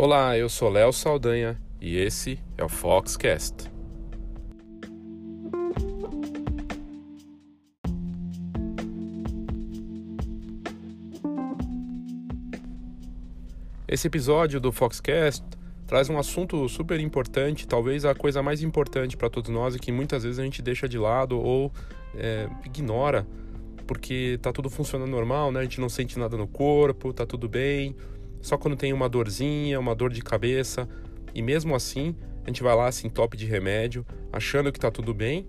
Olá, eu sou Léo Saldanha e esse é o Foxcast. Esse episódio do Foxcast traz um assunto super importante, talvez a coisa mais importante para todos nós e que muitas vezes a gente deixa de lado ou é, ignora, porque tá tudo funcionando normal, né? A gente não sente nada no corpo, tá tudo bem, só quando tem uma dorzinha, uma dor de cabeça, e mesmo assim a gente vai lá assim, top de remédio, achando que tá tudo bem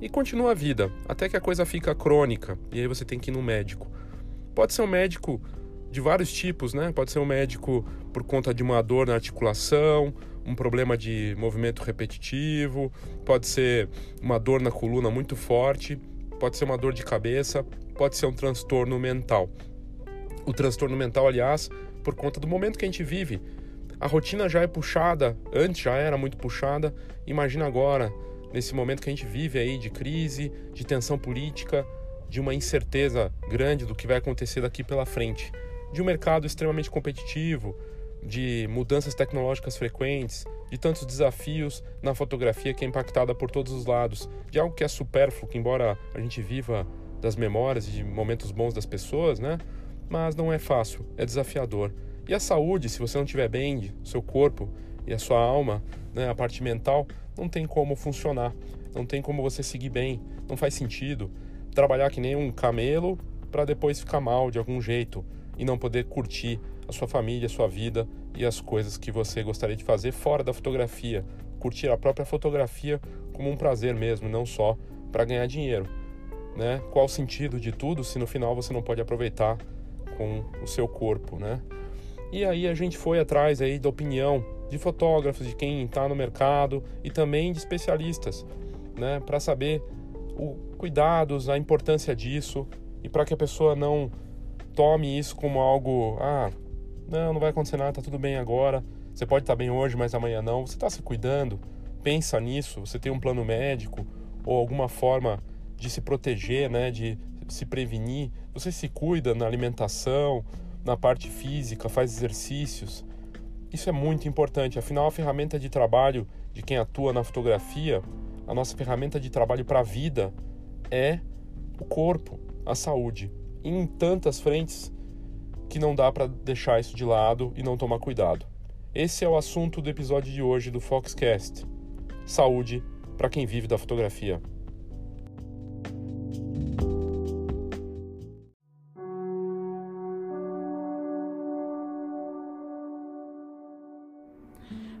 e continua a vida, até que a coisa fica crônica e aí você tem que ir no médico. Pode ser um médico de vários tipos, né? Pode ser um médico por conta de uma dor na articulação, um problema de movimento repetitivo, pode ser uma dor na coluna muito forte, pode ser uma dor de cabeça, pode ser um transtorno mental. O transtorno mental, aliás, por conta do momento que a gente vive. A rotina já é puxada, antes já era muito puxada, imagina agora, nesse momento que a gente vive aí de crise, de tensão política, de uma incerteza grande do que vai acontecer daqui pela frente de um mercado extremamente competitivo, de mudanças tecnológicas frequentes, de tantos desafios na fotografia que é impactada por todos os lados, de algo que é supérfluo, que embora a gente viva das memórias e de momentos bons das pessoas, né? Mas não é fácil, é desafiador. E a saúde, se você não estiver bem, seu corpo e a sua alma, né, a parte mental, não tem como funcionar, não tem como você seguir bem, não faz sentido trabalhar que nem um camelo para depois ficar mal de algum jeito e não poder curtir a sua família, a sua vida e as coisas que você gostaria de fazer fora da fotografia. Curtir a própria fotografia como um prazer mesmo, não só para ganhar dinheiro. Né? Qual o sentido de tudo se no final você não pode aproveitar com o seu corpo, né? E aí a gente foi atrás aí da opinião de fotógrafos, de quem está no mercado e também de especialistas, né, para saber o cuidados, a importância disso e para que a pessoa não tome isso como algo, ah, não, não vai acontecer nada, tá tudo bem agora. Você pode estar tá bem hoje, mas amanhã não. Você está se cuidando? Pensa nisso. Você tem um plano médico ou alguma forma de se proteger, né, de se prevenir. Você se cuida na alimentação, na parte física, faz exercícios. Isso é muito importante. Afinal, a ferramenta de trabalho de quem atua na fotografia, a nossa ferramenta de trabalho para a vida é o corpo, a saúde em tantas frentes que não dá para deixar isso de lado e não tomar cuidado. Esse é o assunto do episódio de hoje do Foxcast. Saúde para quem vive da fotografia.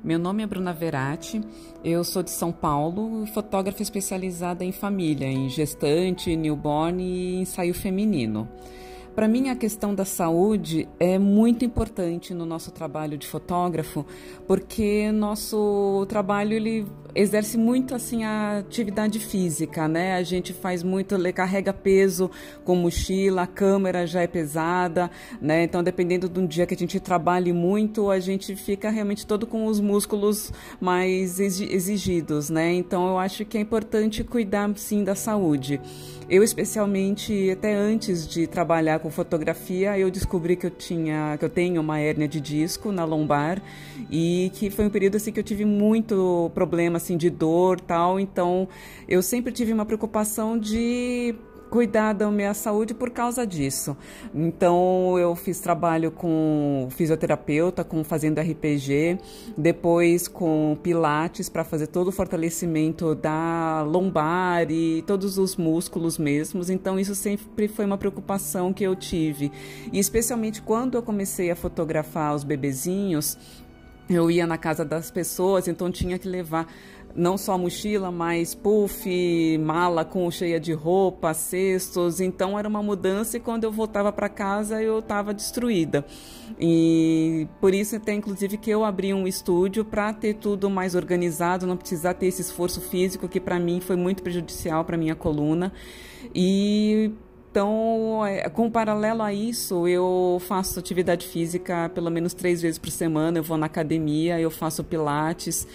Meu nome é Bruna Verati, eu sou de São Paulo, fotógrafa especializada em família, em gestante, newborn e ensaio feminino. Para mim, a questão da saúde é muito importante no nosso trabalho de fotógrafo, porque nosso trabalho ele exerce muito assim a atividade física, né? A gente faz muito, carrega peso com mochila, a câmera já é pesada, né? Então, dependendo de um dia que a gente trabalhe muito, a gente fica realmente todo com os músculos mais exigidos, né? Então, eu acho que é importante cuidar sim da saúde. Eu especialmente até antes de trabalhar com fotografia, eu descobri que eu tinha, que eu tenho uma hérnia de disco na lombar e que foi um período assim que eu tive muito problema assim de dor, tal, então eu sempre tive uma preocupação de cuidar da minha saúde por causa disso. Então eu fiz trabalho com fisioterapeuta, com fazendo RPG, depois com pilates para fazer todo o fortalecimento da lombar e todos os músculos mesmos. Então isso sempre foi uma preocupação que eu tive. E especialmente quando eu comecei a fotografar os bebezinhos, eu ia na casa das pessoas, então tinha que levar não só mochila, mas puff, mala com cheia de roupa, cestos. Então era uma mudança e quando eu voltava para casa eu estava destruída. E por isso até inclusive que eu abri um estúdio para ter tudo mais organizado, não precisar ter esse esforço físico que para mim foi muito prejudicial para minha coluna. E então, é, com paralelo a isso, eu faço atividade física pelo menos três vezes por semana. Eu vou na academia, eu faço pilates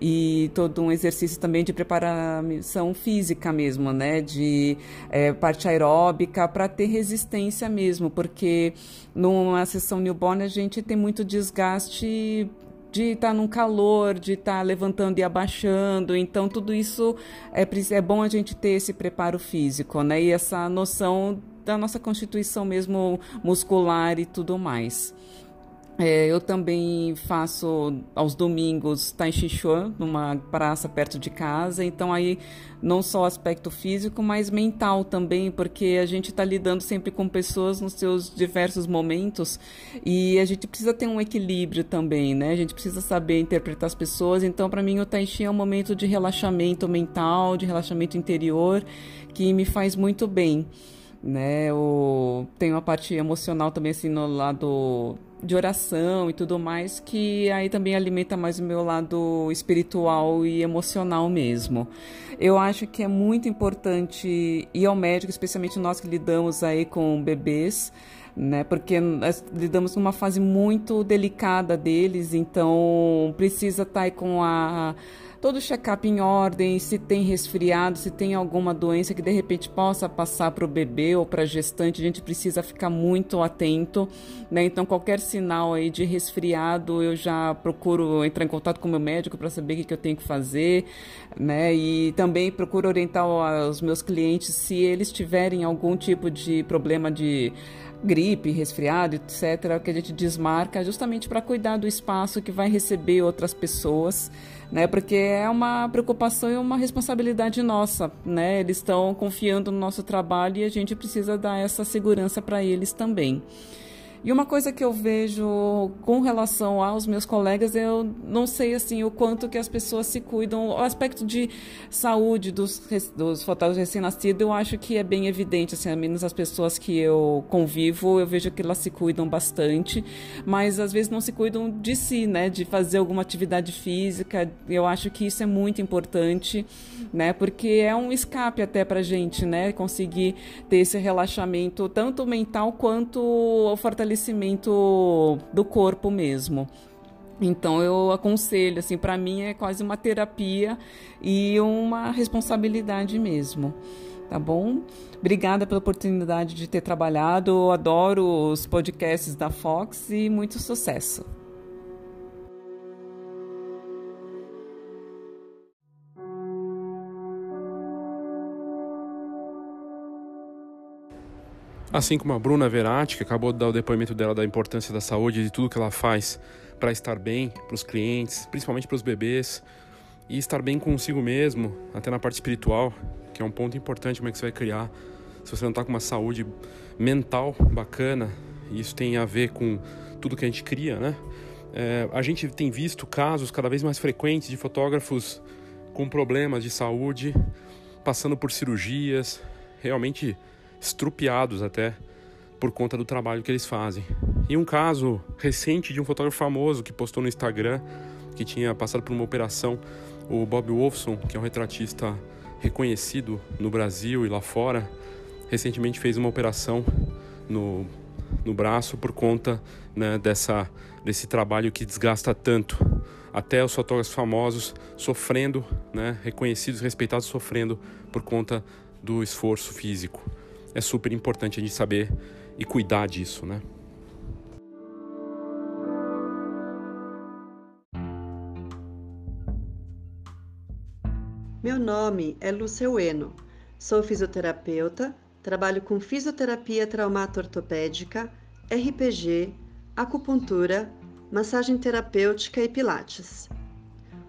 e todo um exercício também de preparação física mesmo, né? De é, parte aeróbica para ter resistência mesmo, porque numa sessão newborn a gente tem muito desgaste de estar tá num calor, de estar tá levantando e abaixando. Então, tudo isso é, é bom a gente ter esse preparo físico, né? E essa noção da nossa constituição mesmo muscular e tudo mais. É, eu também faço aos domingos Tai Chi Chuan, numa praça perto de casa. Então, aí, não só aspecto físico, mas mental também, porque a gente está lidando sempre com pessoas nos seus diversos momentos e a gente precisa ter um equilíbrio também, né? A gente precisa saber interpretar as pessoas. Então, para mim, o Tai Chi é um momento de relaxamento mental, de relaxamento interior, que me faz muito bem. Né, o, tem uma parte emocional também assim no lado de oração e tudo mais, que aí também alimenta mais o meu lado espiritual e emocional mesmo. Eu acho que é muito importante ir ao médico, especialmente nós que lidamos aí com bebês, né? Porque nós lidamos numa fase muito delicada deles, então precisa estar aí com a todo check-up em ordem, se tem resfriado, se tem alguma doença que de repente possa passar para o bebê ou para a gestante, a gente precisa ficar muito atento, né? Então qualquer sinal aí de resfriado, eu já procuro entrar em contato com o meu médico para saber o que, que eu tenho que fazer, né? E também procuro orientar os meus clientes se eles tiverem algum tipo de problema de gripe, resfriado, etc., que a gente desmarca justamente para cuidar do espaço que vai receber outras pessoas né? Porque é uma preocupação e uma responsabilidade nossa, né? Eles estão confiando no nosso trabalho e a gente precisa dar essa segurança para eles também. E uma coisa que eu vejo com relação aos meus colegas, eu não sei assim o quanto que as pessoas se cuidam. O aspecto de saúde dos, dos fotógrafos recém-nascidos, eu acho que é bem evidente, assim, a menos as pessoas que eu convivo, eu vejo que elas se cuidam bastante, mas às vezes não se cuidam de si, né, de fazer alguma atividade física. Eu acho que isso é muito importante, né, porque é um escape até pra gente, né, conseguir ter esse relaxamento tanto mental quanto o fortalecimento fortalecimento do corpo mesmo. Então eu aconselho, assim, para mim é quase uma terapia e uma responsabilidade mesmo. Tá bom? Obrigada pela oportunidade de ter trabalhado. Adoro os podcasts da Fox e muito sucesso. Assim como a Bruna Verati, que acabou de dar o depoimento dela da importância da saúde e de tudo que ela faz para estar bem para os clientes, principalmente para os bebês, e estar bem consigo mesmo, até na parte espiritual, que é um ponto importante como é que você vai criar. Se você não está com uma saúde mental bacana, e isso tem a ver com tudo que a gente cria, né? É, a gente tem visto casos cada vez mais frequentes de fotógrafos com problemas de saúde, passando por cirurgias, realmente estrupiados até por conta do trabalho que eles fazem. E um caso recente de um fotógrafo famoso que postou no Instagram que tinha passado por uma operação, o Bob Wolfson, que é um retratista reconhecido no Brasil e lá fora, recentemente fez uma operação no, no braço por conta né, dessa, desse trabalho que desgasta tanto. Até os fotógrafos famosos sofrendo, né, reconhecidos, respeitados, sofrendo por conta do esforço físico é super importante a gente saber e cuidar disso, né? Meu nome é Luceueno. Sou fisioterapeuta, trabalho com fisioterapia traumato-ortopédica, RPG, acupuntura, massagem terapêutica e pilates.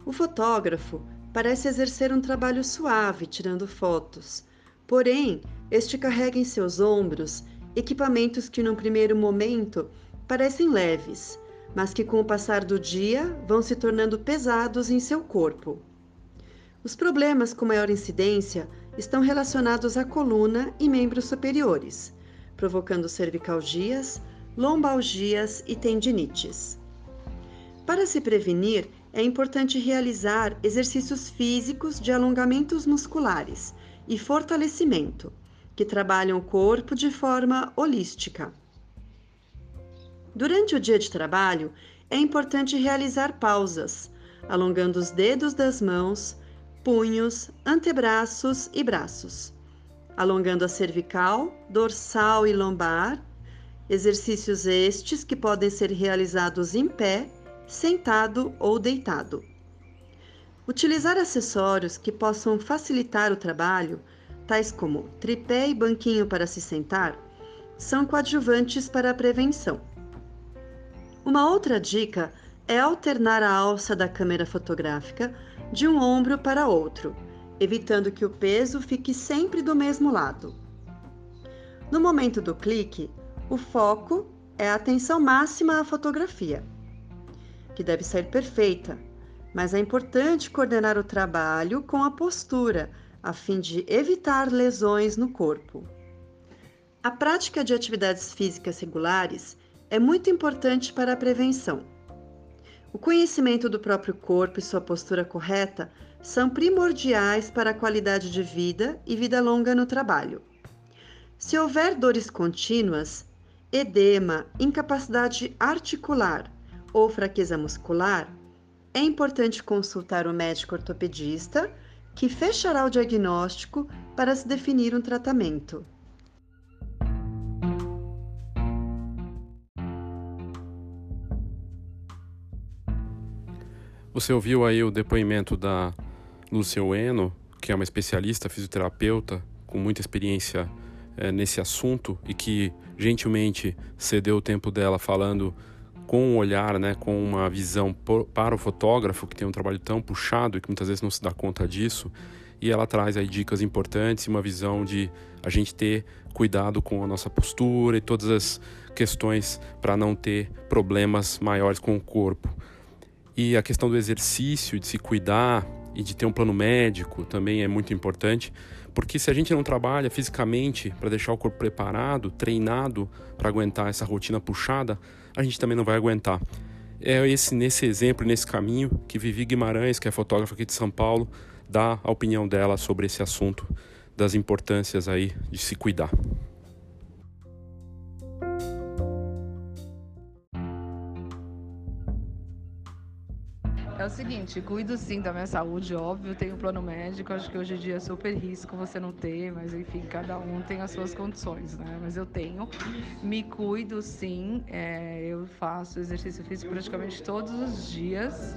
O fotógrafo parece exercer um trabalho suave tirando fotos, porém este carrega em seus ombros equipamentos que, num primeiro momento, parecem leves, mas que, com o passar do dia, vão se tornando pesados em seu corpo. Os problemas com maior incidência estão relacionados à coluna e membros superiores, provocando cervicalgias, lombalgias e tendinites. Para se prevenir, é importante realizar exercícios físicos de alongamentos musculares e fortalecimento que trabalham o corpo de forma holística. Durante o dia de trabalho, é importante realizar pausas, alongando os dedos das mãos, punhos, antebraços e braços, alongando a cervical, dorsal e lombar, exercícios estes que podem ser realizados em pé sentado ou deitado. Utilizar acessórios que possam facilitar o trabalho, tais como tripé e banquinho para se sentar, são coadjuvantes para a prevenção. Uma outra dica é alternar a alça da câmera fotográfica de um ombro para outro, evitando que o peso fique sempre do mesmo lado. No momento do clique, o foco é a atenção máxima à fotografia, que deve ser perfeita, mas é importante coordenar o trabalho com a postura, a fim de evitar lesões no corpo. A prática de atividades físicas regulares é muito importante para a prevenção. O conhecimento do próprio corpo e sua postura correta são primordiais para a qualidade de vida e vida longa no trabalho. Se houver dores contínuas, edema, incapacidade articular ou fraqueza muscular, é importante consultar o médico ortopedista, que fechará o diagnóstico para se definir um tratamento. Você ouviu aí o depoimento da Lúcia Ueno, que é uma especialista fisioterapeuta com muita experiência é, nesse assunto e que gentilmente cedeu o tempo dela falando com um olhar, né, com uma visão por, para o fotógrafo que tem um trabalho tão puxado e que muitas vezes não se dá conta disso. E ela traz aí dicas importantes uma visão de a gente ter cuidado com a nossa postura e todas as questões para não ter problemas maiores com o corpo. E a questão do exercício, de se cuidar e de ter um plano médico também é muito importante, porque se a gente não trabalha fisicamente para deixar o corpo preparado, treinado para aguentar essa rotina puxada, a gente também não vai aguentar. É esse nesse exemplo, nesse caminho que Vivi Guimarães, que é fotógrafa aqui de São Paulo, dá a opinião dela sobre esse assunto das importâncias aí de se cuidar. É o seguinte, cuido sim da minha saúde, óbvio, tenho plano médico, acho que hoje em dia é super risco você não ter, mas enfim, cada um tem as suas condições, né? Mas eu tenho, me cuido sim, é, eu faço exercício físico praticamente todos os dias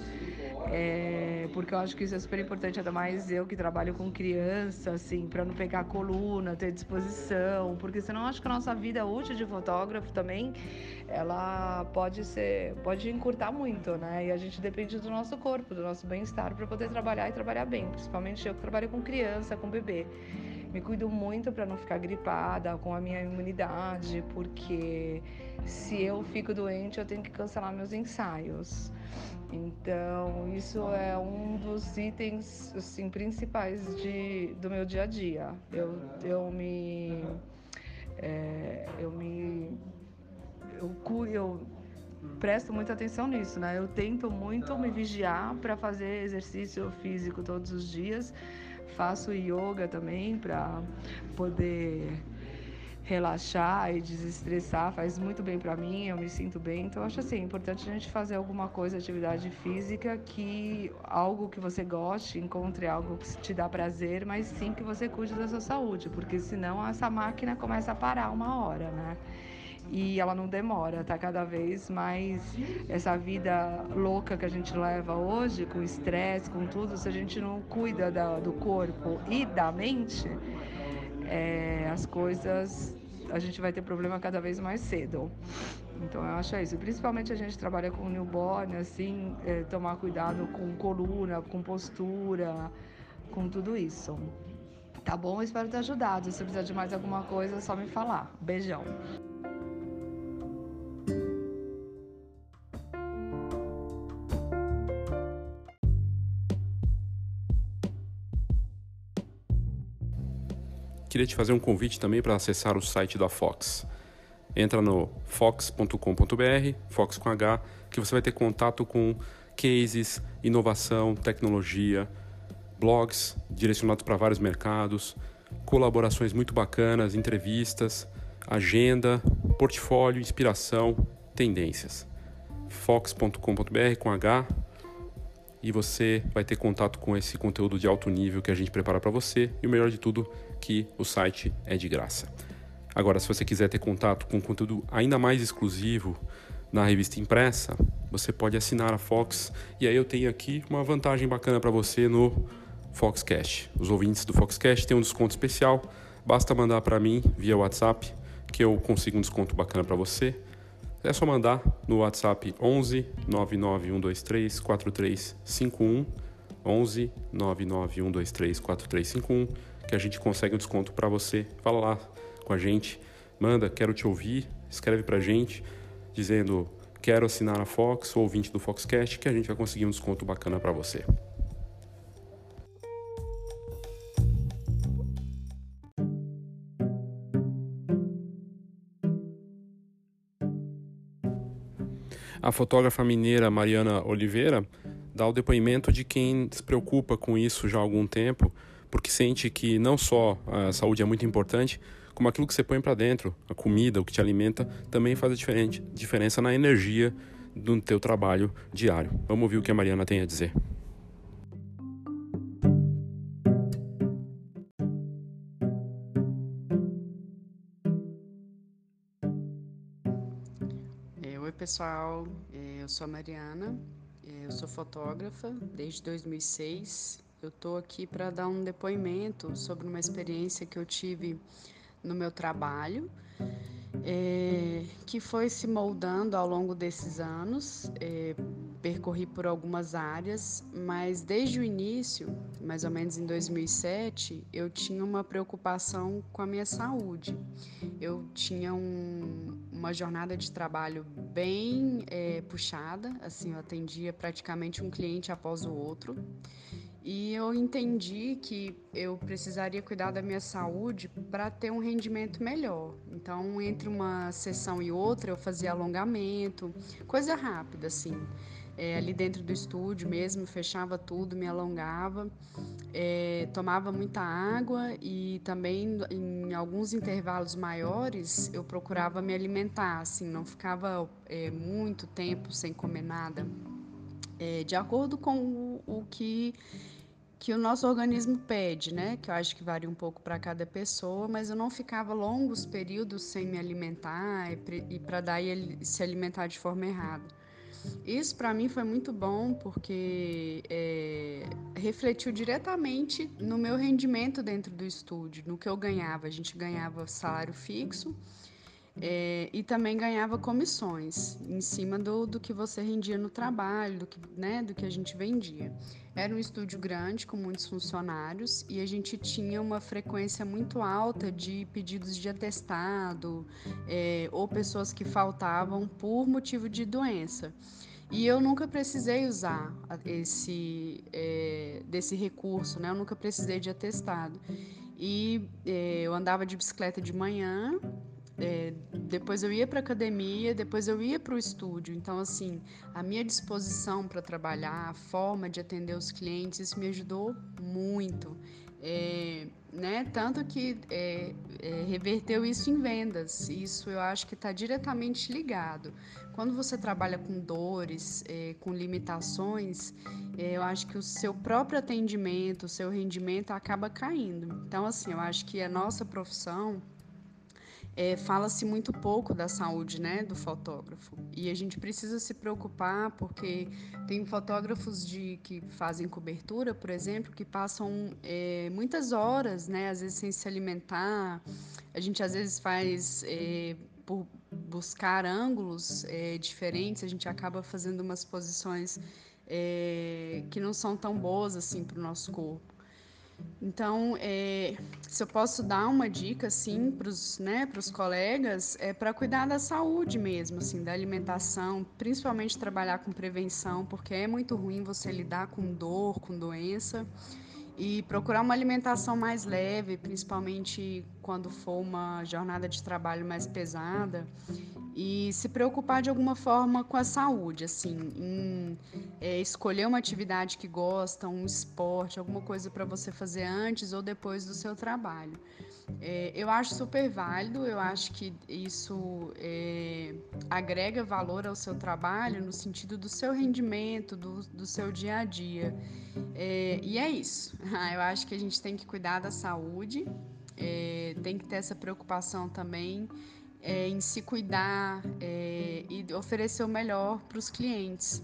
é, porque eu acho que isso é super importante, ainda mais eu que trabalho com criança, assim, para não pegar coluna, ter disposição, porque senão acho que a nossa vida útil de fotógrafo também, ela pode ser, pode encurtar muito, né? E a gente depende do nosso corpo, do nosso bem-estar para poder trabalhar e trabalhar bem, principalmente eu que trabalho com criança, com bebê. Me cuido muito para não ficar gripada, com a minha imunidade, porque se eu fico doente, eu tenho que cancelar meus ensaios. Então, isso é um dos itens assim, principais de, do meu dia a dia. Eu, eu me. É, eu me. Eu, eu presto muita atenção nisso, né? Eu tento muito me vigiar para fazer exercício físico todos os dias. Faço yoga também para poder relaxar e desestressar faz muito bem para mim, eu me sinto bem. Então acho assim, é importante a gente fazer alguma coisa, atividade física que algo que você goste, encontre algo que te dá prazer, mas sim que você cuide da sua saúde, porque senão essa máquina começa a parar uma hora, né? E ela não demora, tá cada vez mais essa vida louca que a gente leva hoje, com estresse, com tudo, se a gente não cuida da, do corpo e da mente, é, as coisas a gente vai ter problema cada vez mais cedo. Então eu acho isso. Principalmente a gente trabalha com newborn, assim, é, tomar cuidado com coluna, com postura, com tudo isso. Tá bom? Espero ter ajudado. Se precisar de mais alguma coisa, é só me falar. Beijão. Queria te fazer um convite também para acessar o site da Fox. Entra no fox.com.br, Fox com H, que você vai ter contato com cases, inovação, tecnologia, blogs direcionados para vários mercados, colaborações muito bacanas, entrevistas, agenda, portfólio, inspiração, tendências. fox.com.br com H e você vai ter contato com esse conteúdo de alto nível que a gente prepara para você e o melhor de tudo que o site é de graça. Agora, se você quiser ter contato com conteúdo ainda mais exclusivo na revista impressa, você pode assinar a Fox e aí eu tenho aqui uma vantagem bacana para você no Foxcast. Os ouvintes do Foxcast têm um desconto especial. Basta mandar para mim via WhatsApp que eu consigo um desconto bacana para você. É só mandar no WhatsApp 11 99123 4351 11 99123 4351 que a gente consegue um desconto para você. Fala lá com a gente, manda, quero te ouvir, escreve para a gente dizendo quero assinar a Fox ou ouvinte do Foxcast que a gente vai conseguir um desconto bacana para você. A fotógrafa mineira Mariana Oliveira dá o depoimento de quem se preocupa com isso já há algum tempo, porque sente que não só a saúde é muito importante, como aquilo que você põe para dentro, a comida, o que te alimenta, também faz a diferença na energia do teu trabalho diário. Vamos ouvir o que a Mariana tem a dizer. É, oi pessoal, é, eu sou a Mariana, é, eu sou fotógrafa desde 2006. Eu estou aqui para dar um depoimento sobre uma experiência que eu tive no meu trabalho, é, que foi se moldando ao longo desses anos. É, percorri por algumas áreas, mas desde o início, mais ou menos em 2007, eu tinha uma preocupação com a minha saúde. Eu tinha um, uma jornada de trabalho bem é, puxada, assim, eu atendia praticamente um cliente após o outro. E eu entendi que eu precisaria cuidar da minha saúde para ter um rendimento melhor. Então, entre uma sessão e outra, eu fazia alongamento, coisa rápida, assim. É, ali dentro do estúdio mesmo, fechava tudo, me alongava, é, tomava muita água e também em alguns intervalos maiores eu procurava me alimentar, assim, não ficava é, muito tempo sem comer nada. É, de acordo com o, o que que o nosso organismo pede, né? Que eu acho que varia um pouco para cada pessoa, mas eu não ficava longos períodos sem me alimentar e para daí se alimentar de forma errada. Isso para mim foi muito bom porque é, refletiu diretamente no meu rendimento dentro do estúdio, no que eu ganhava. A gente ganhava salário fixo é, e também ganhava comissões em cima do, do que você rendia no trabalho, do que, né, do que a gente vendia. Era um estúdio grande com muitos funcionários e a gente tinha uma frequência muito alta de pedidos de atestado é, ou pessoas que faltavam por motivo de doença. E eu nunca precisei usar esse é, desse recurso, né? Eu nunca precisei de atestado. E é, eu andava de bicicleta de manhã é, depois eu ia para academia, depois eu ia para o estúdio. Então, assim, a minha disposição para trabalhar, a forma de atender os clientes, isso me ajudou muito. É, né? Tanto que é, é, reverteu isso em vendas. Isso eu acho que está diretamente ligado. Quando você trabalha com dores, é, com limitações, é, eu acho que o seu próprio atendimento, o seu rendimento acaba caindo. Então, assim, eu acho que a nossa profissão é, fala-se muito pouco da saúde né, do fotógrafo. E a gente precisa se preocupar porque tem fotógrafos de, que fazem cobertura, por exemplo, que passam é, muitas horas, né, às vezes sem se alimentar. A gente às vezes faz é, por buscar ângulos é, diferentes, a gente acaba fazendo umas posições é, que não são tão boas assim para o nosso corpo. Então, é, se eu posso dar uma dica assim para os né, colegas, é para cuidar da saúde mesmo, assim, da alimentação, principalmente trabalhar com prevenção, porque é muito ruim você lidar com dor, com doença e procurar uma alimentação mais leve, principalmente quando for uma jornada de trabalho mais pesada e se preocupar de alguma forma com a saúde, assim, em é, escolher uma atividade que gosta, um esporte, alguma coisa para você fazer antes ou depois do seu trabalho. É, eu acho super válido, eu acho que isso é, agrega valor ao seu trabalho no sentido do seu rendimento, do, do seu dia a dia. É, e é isso. Eu acho que a gente tem que cuidar da saúde, é, tem que ter essa preocupação também é, em se cuidar é, e oferecer o melhor para os clientes.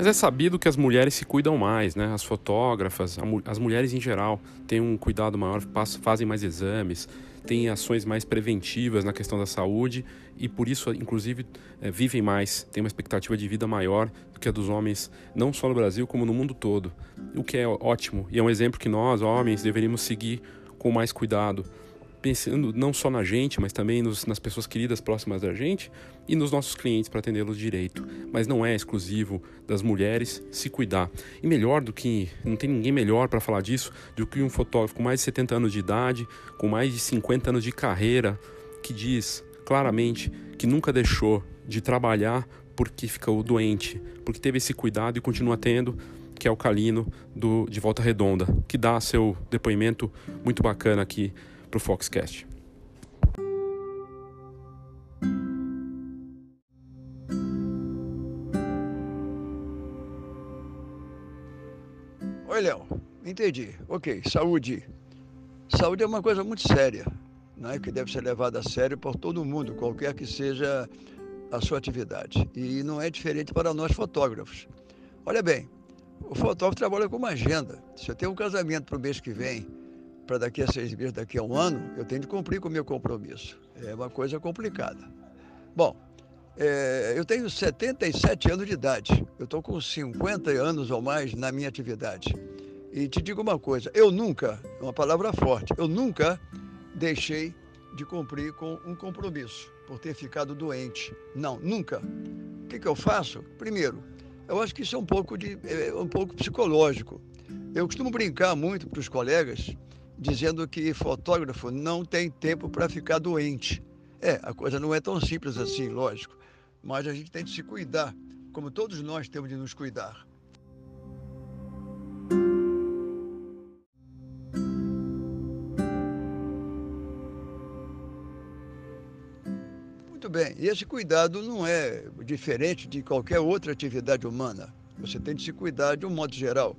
Mas é sabido que as mulheres se cuidam mais, né? As fotógrafas, as mulheres em geral, têm um cuidado maior, fazem mais exames, têm ações mais preventivas na questão da saúde e por isso, inclusive, é, vivem mais, têm uma expectativa de vida maior do que a dos homens, não só no Brasil, como no mundo todo. O que é ótimo e é um exemplo que nós, homens, deveríamos seguir com mais cuidado pensando não só na gente, mas também nos, nas pessoas queridas próximas da gente e nos nossos clientes para atendê-los direito. Mas não é exclusivo das mulheres se cuidar. E melhor do que, não tem ninguém melhor para falar disso do que um fotógrafo com mais de 70 anos de idade, com mais de 50 anos de carreira, que diz claramente que nunca deixou de trabalhar porque ficou doente, porque teve esse cuidado e continua tendo, que é o Calino do de Volta Redonda, que dá seu depoimento muito bacana aqui para o Foxcast. Oi, Léo. Entendi. Ok, saúde. Saúde é uma coisa muito séria, né, que deve ser levada a sério por todo mundo, qualquer que seja a sua atividade. E não é diferente para nós fotógrafos. Olha bem, o fotógrafo trabalha com uma agenda. Se eu tenho um casamento para o mês que vem, para daqui a seis meses, daqui a um ano, eu tenho de cumprir com o meu compromisso. É uma coisa complicada. Bom, é, eu tenho 77 anos de idade. Eu estou com 50 anos ou mais na minha atividade. E te digo uma coisa, eu nunca, é uma palavra forte, eu nunca deixei de cumprir com um compromisso por ter ficado doente. Não, nunca. O que, que eu faço? Primeiro, eu acho que isso é um pouco, de, é um pouco psicológico. Eu costumo brincar muito para os colegas dizendo que fotógrafo não tem tempo para ficar doente. É, a coisa não é tão simples assim, lógico, mas a gente tem de se cuidar, como todos nós temos de nos cuidar. Muito bem, e esse cuidado não é diferente de qualquer outra atividade humana. Você tem de se cuidar de um modo geral.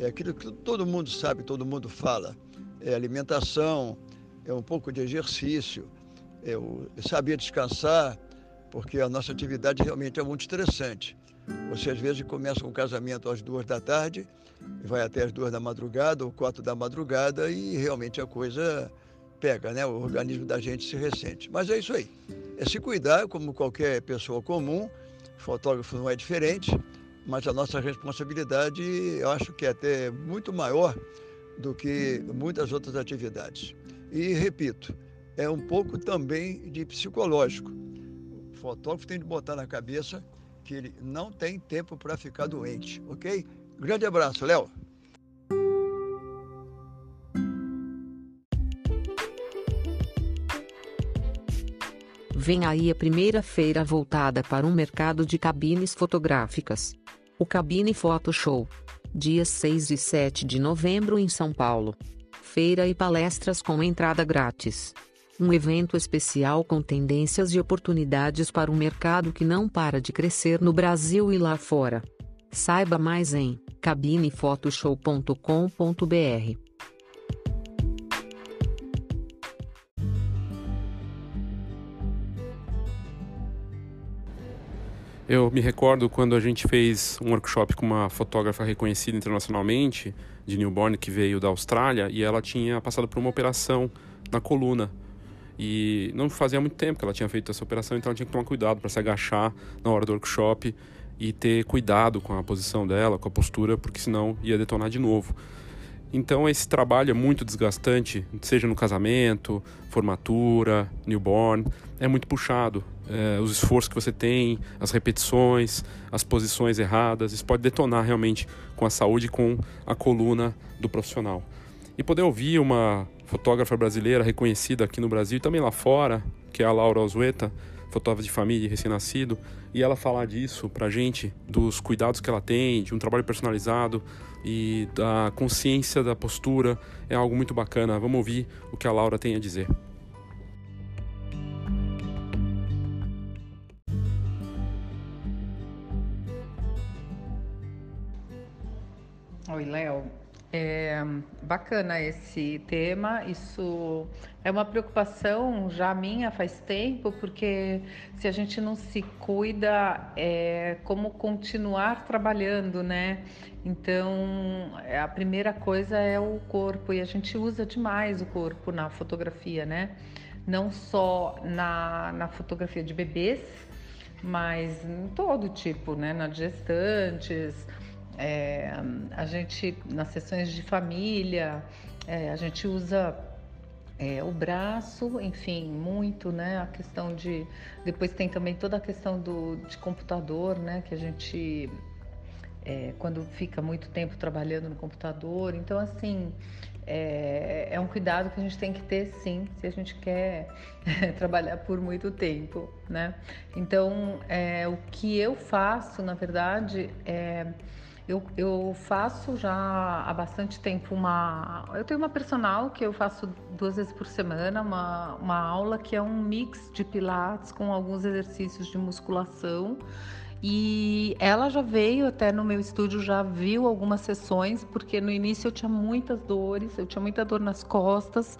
É aquilo que todo mundo sabe, todo mundo fala é alimentação, é um pouco de exercício, o saber descansar, porque a nossa atividade realmente é muito estressante. Você às vezes começa um casamento às duas da tarde, vai até às duas da madrugada ou quatro da madrugada e realmente a coisa pega, né? O organismo da gente se ressente. Mas é isso aí. É se cuidar como qualquer pessoa comum. Fotógrafo não é diferente, mas a nossa responsabilidade eu acho que é até muito maior do que muitas outras atividades. E repito, é um pouco também de psicológico. O fotógrafo tem de botar na cabeça que ele não tem tempo para ficar doente, ok? Grande abraço, Léo. Vem aí a primeira feira voltada para um mercado de cabines fotográficas. O Cabine Photo Show dias 6 e 7 de novembro em São Paulo. Feira e palestras com entrada grátis. Um evento especial com tendências e oportunidades para um mercado que não para de crescer no Brasil e lá fora. Saiba mais em cabinefotoshow.com.br. Eu me recordo quando a gente fez um workshop com uma fotógrafa reconhecida internacionalmente, de newborn, que veio da Austrália, e ela tinha passado por uma operação na coluna. E não fazia muito tempo que ela tinha feito essa operação, então ela tinha que tomar cuidado para se agachar na hora do workshop e ter cuidado com a posição dela, com a postura, porque senão ia detonar de novo. Então esse trabalho é muito desgastante, seja no casamento, formatura, newborn, é muito puxado. É, os esforços que você tem, as repetições, as posições erradas, isso pode detonar realmente com a saúde e com a coluna do profissional. E poder ouvir uma fotógrafa brasileira reconhecida aqui no Brasil e também lá fora, que é a Laura Ozueta, fotógrafa de família e recém-nascido, e ela falar disso pra gente, dos cuidados que ela tem, de um trabalho personalizado e da consciência da postura, é algo muito bacana. Vamos ouvir o que a Laura tem a dizer. Oi, Léo. É bacana esse tema. Isso é uma preocupação já minha faz tempo, porque se a gente não se cuida, é como continuar trabalhando, né? Então, a primeira coisa é o corpo e a gente usa demais o corpo na fotografia, né? Não só na, na fotografia de bebês, mas em todo tipo, né? Na gestantes é, a gente, nas sessões de família, é, a gente usa é, o braço, enfim, muito, né? A questão de. Depois tem também toda a questão do, de computador, né? Que a gente. É, quando fica muito tempo trabalhando no computador. Então, assim, é, é, um cuidado que a gente tem que ter, sim, se a gente quer trabalhar por muito tempo, né? Então, é, o que eu faço, na verdade, é eu, eu faço já há bastante tempo uma. Eu tenho uma personal que eu faço duas vezes por semana, uma, uma aula que é um mix de pilates com alguns exercícios de musculação. E ela já veio até no meu estúdio, já viu algumas sessões, porque no início eu tinha muitas dores, eu tinha muita dor nas costas.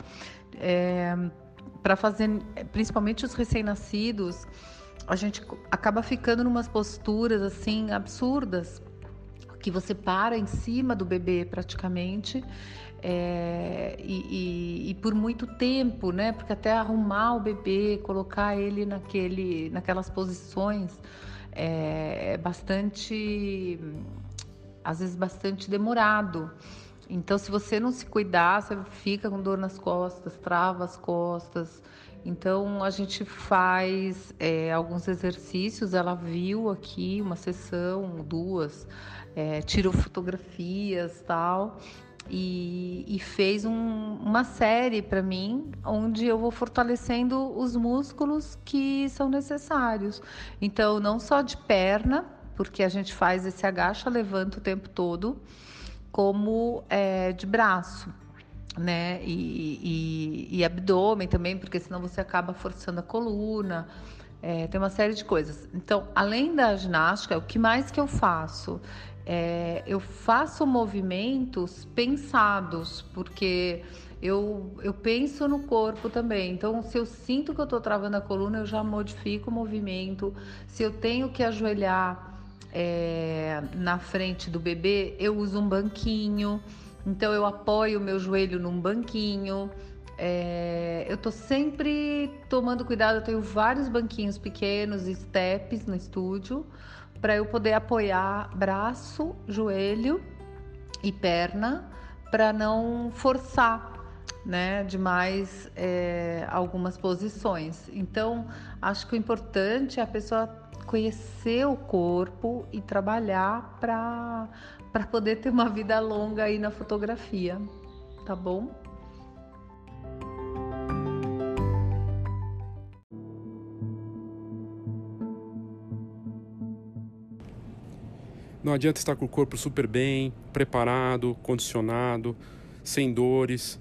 É, para fazer, principalmente os recém-nascidos, a gente acaba ficando numas posturas assim absurdas que você para em cima do bebê praticamente. É, e, e, e, por muito tempo, né? Porque até arrumar o bebê, colocar ele naquele, naquelas posições é, é bastante, às vezes bastante demorado. Então, se você não se cuidar, você fica com dor nas costas, trava as costas. Então, a gente faz é, alguns exercícios. Ela viu aqui uma sessão, duas é, tirou fotografias tal. E, e fez um, uma série para mim, onde eu vou fortalecendo os músculos que são necessários. Então, não só de perna, porque a gente faz esse agacha, levanta o tempo todo, como é, de braço né? E, e, e, abdômen também, porque senão você acaba forçando a coluna. É, tem uma série de coisas. Então, além da ginástica, o que mais que eu faço? É, eu faço movimentos pensados, porque eu, eu penso no corpo também. Então, se eu sinto que eu estou travando a coluna, eu já modifico o movimento. Se eu tenho que ajoelhar é, na frente do bebê, eu uso um banquinho. Então, eu apoio o meu joelho num banquinho. É, eu tô sempre tomando cuidado, eu tenho vários banquinhos pequenos, steps no estúdio, para eu poder apoiar braço, joelho e perna para não forçar né, demais é, algumas posições. Então, acho que o importante é a pessoa conhecer o corpo e trabalhar para poder ter uma vida longa aí na fotografia, tá bom? Não adianta estar com o corpo super bem, preparado, condicionado, sem dores,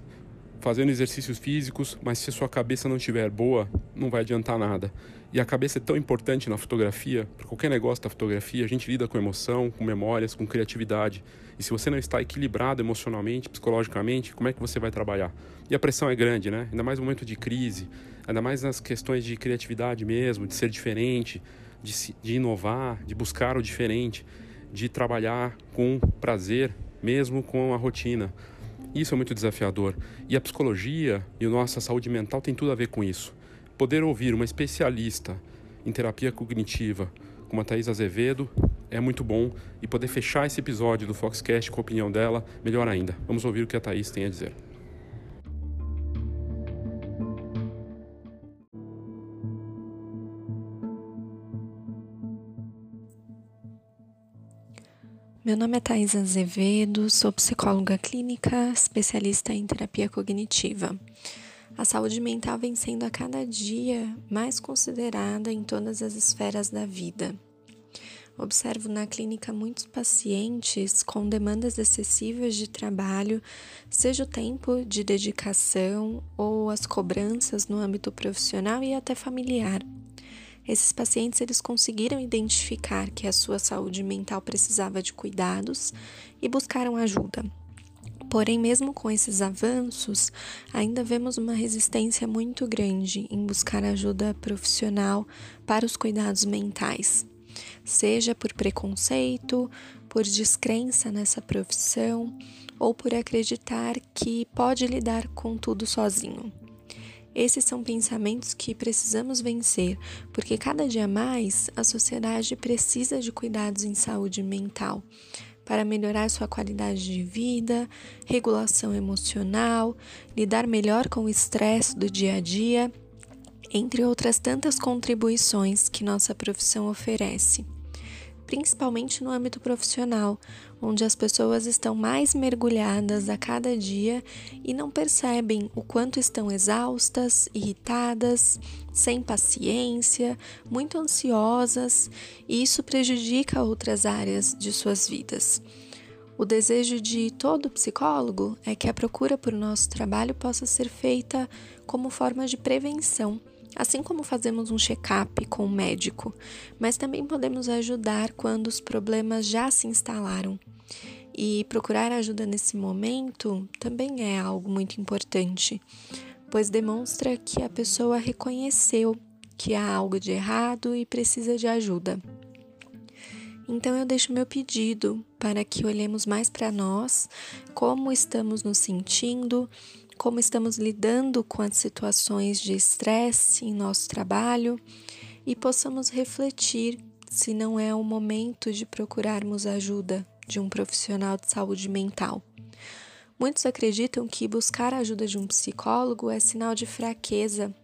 fazendo exercícios físicos, mas se a sua cabeça não estiver boa, não vai adiantar nada. E a cabeça é tão importante na fotografia, para qualquer negócio da fotografia, a gente lida com emoção, com memórias, com criatividade. E se você não está equilibrado emocionalmente, psicologicamente, como é que você vai trabalhar? E a pressão é grande, né? Ainda mais no momento de crise, ainda mais nas questões de criatividade mesmo, de ser diferente, de, de inovar, de buscar o diferente de trabalhar com prazer, mesmo com a rotina. Isso é muito desafiador. E a psicologia e a nossa saúde mental tem tudo a ver com isso. Poder ouvir uma especialista em terapia cognitiva, como a Thais Azevedo, é muito bom. E poder fechar esse episódio do Foxcast com a opinião dela, melhor ainda. Vamos ouvir o que a Thais tem a dizer. Meu nome é Thais Azevedo, sou psicóloga clínica, especialista em terapia cognitiva. A saúde mental vem sendo a cada dia mais considerada em todas as esferas da vida. Observo na clínica muitos pacientes com demandas excessivas de trabalho, seja o tempo de dedicação ou as cobranças no âmbito profissional e até familiar. Esses pacientes eles conseguiram identificar que a sua saúde mental precisava de cuidados e buscaram ajuda. Porém, mesmo com esses avanços, ainda vemos uma resistência muito grande em buscar ajuda profissional para os cuidados mentais, seja por preconceito, por descrença nessa profissão ou por acreditar que pode lidar com tudo sozinho. Esses são pensamentos que precisamos vencer, porque cada dia mais a sociedade precisa de cuidados em saúde mental para melhorar sua qualidade de vida, regulação emocional, lidar melhor com o estresse do dia a dia, entre outras tantas contribuições que nossa profissão oferece principalmente no âmbito profissional, onde as pessoas estão mais mergulhadas a cada dia e não percebem o quanto estão exaustas, irritadas, sem paciência, muito ansiosas, e isso prejudica outras áreas de suas vidas. O desejo de todo psicólogo é que a procura por nosso trabalho possa ser feita como forma de prevenção assim como fazemos um check-up com o médico, mas também podemos ajudar quando os problemas já se instalaram. E procurar ajuda nesse momento também é algo muito importante, pois demonstra que a pessoa reconheceu que há algo de errado e precisa de ajuda. Então eu deixo meu pedido para que olhemos mais para nós, como estamos nos sentindo, como estamos lidando com as situações de estresse em nosso trabalho e possamos refletir se não é o momento de procurarmos ajuda de um profissional de saúde mental. Muitos acreditam que buscar a ajuda de um psicólogo é sinal de fraqueza,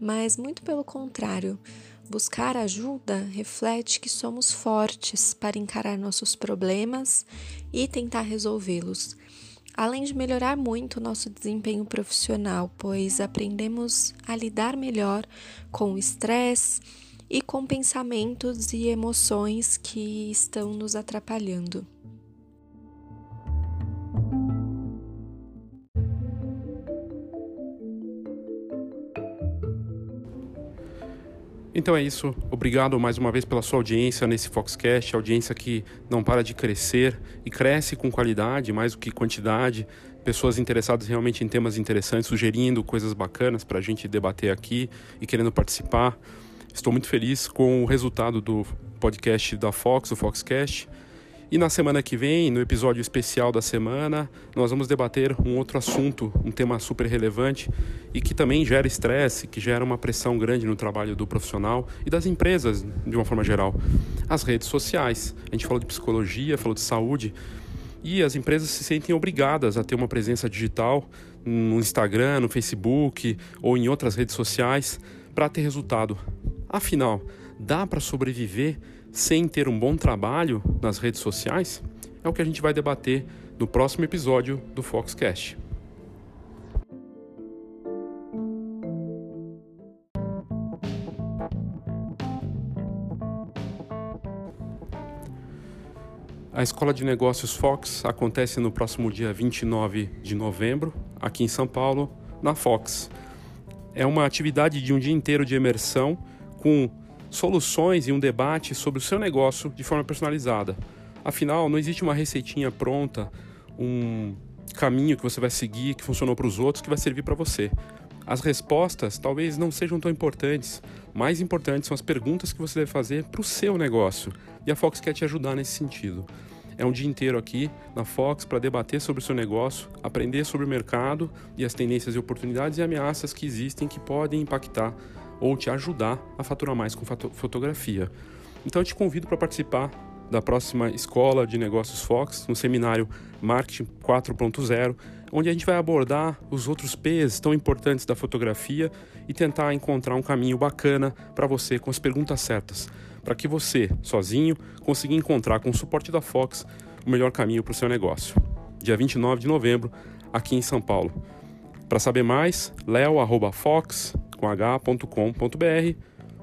mas muito pelo contrário. Buscar ajuda reflete que somos fortes para encarar nossos problemas e tentar resolvê-los além de melhorar muito o nosso desempenho profissional, pois aprendemos a lidar melhor com o estresse e com pensamentos e emoções que estão nos atrapalhando. Então é isso. Obrigado mais uma vez pela sua audiência nesse Foxcast, audiência que não para de crescer e cresce com qualidade, mais do que quantidade. Pessoas interessadas realmente em temas interessantes, sugerindo coisas bacanas para a gente debater aqui e querendo participar. Estou muito feliz com o resultado do podcast da Fox, o Foxcast. E na semana que vem, no episódio especial da semana, nós vamos debater um outro assunto, um tema super relevante e que também gera estresse, que gera uma pressão grande no trabalho do profissional e das empresas de uma forma geral. As redes sociais. A gente falou de psicologia, falou de saúde. E as empresas se sentem obrigadas a ter uma presença digital no Instagram, no Facebook ou em outras redes sociais para ter resultado. Afinal, dá para sobreviver sem ter um bom trabalho nas redes sociais? É o que a gente vai debater no próximo episódio do Foxcast. A Escola de Negócios Fox acontece no próximo dia 29 de novembro, aqui em São Paulo, na Fox. É uma atividade de um dia inteiro de imersão com soluções e um debate sobre o seu negócio de forma personalizada. Afinal, não existe uma receitinha pronta, um caminho que você vai seguir que funcionou para os outros que vai servir para você. As respostas talvez não sejam tão importantes. Mais importantes são as perguntas que você deve fazer para o seu negócio. E a Fox quer te ajudar nesse sentido. É um dia inteiro aqui na Fox para debater sobre o seu negócio, aprender sobre o mercado e as tendências e oportunidades e ameaças que existem que podem impactar ou te ajudar a faturar mais com fotografia. Então eu te convido para participar da próxima Escola de Negócios Fox, no seminário Marketing 4.0, onde a gente vai abordar os outros P's tão importantes da fotografia e tentar encontrar um caminho bacana para você com as perguntas certas, para que você, sozinho, consiga encontrar com o suporte da Fox o melhor caminho para o seu negócio. Dia 29 de novembro, aqui em São Paulo. Para saber mais, leo@fox com h.com.br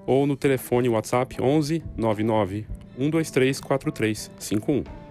ou no telefone WhatsApp 11 99 123 4351.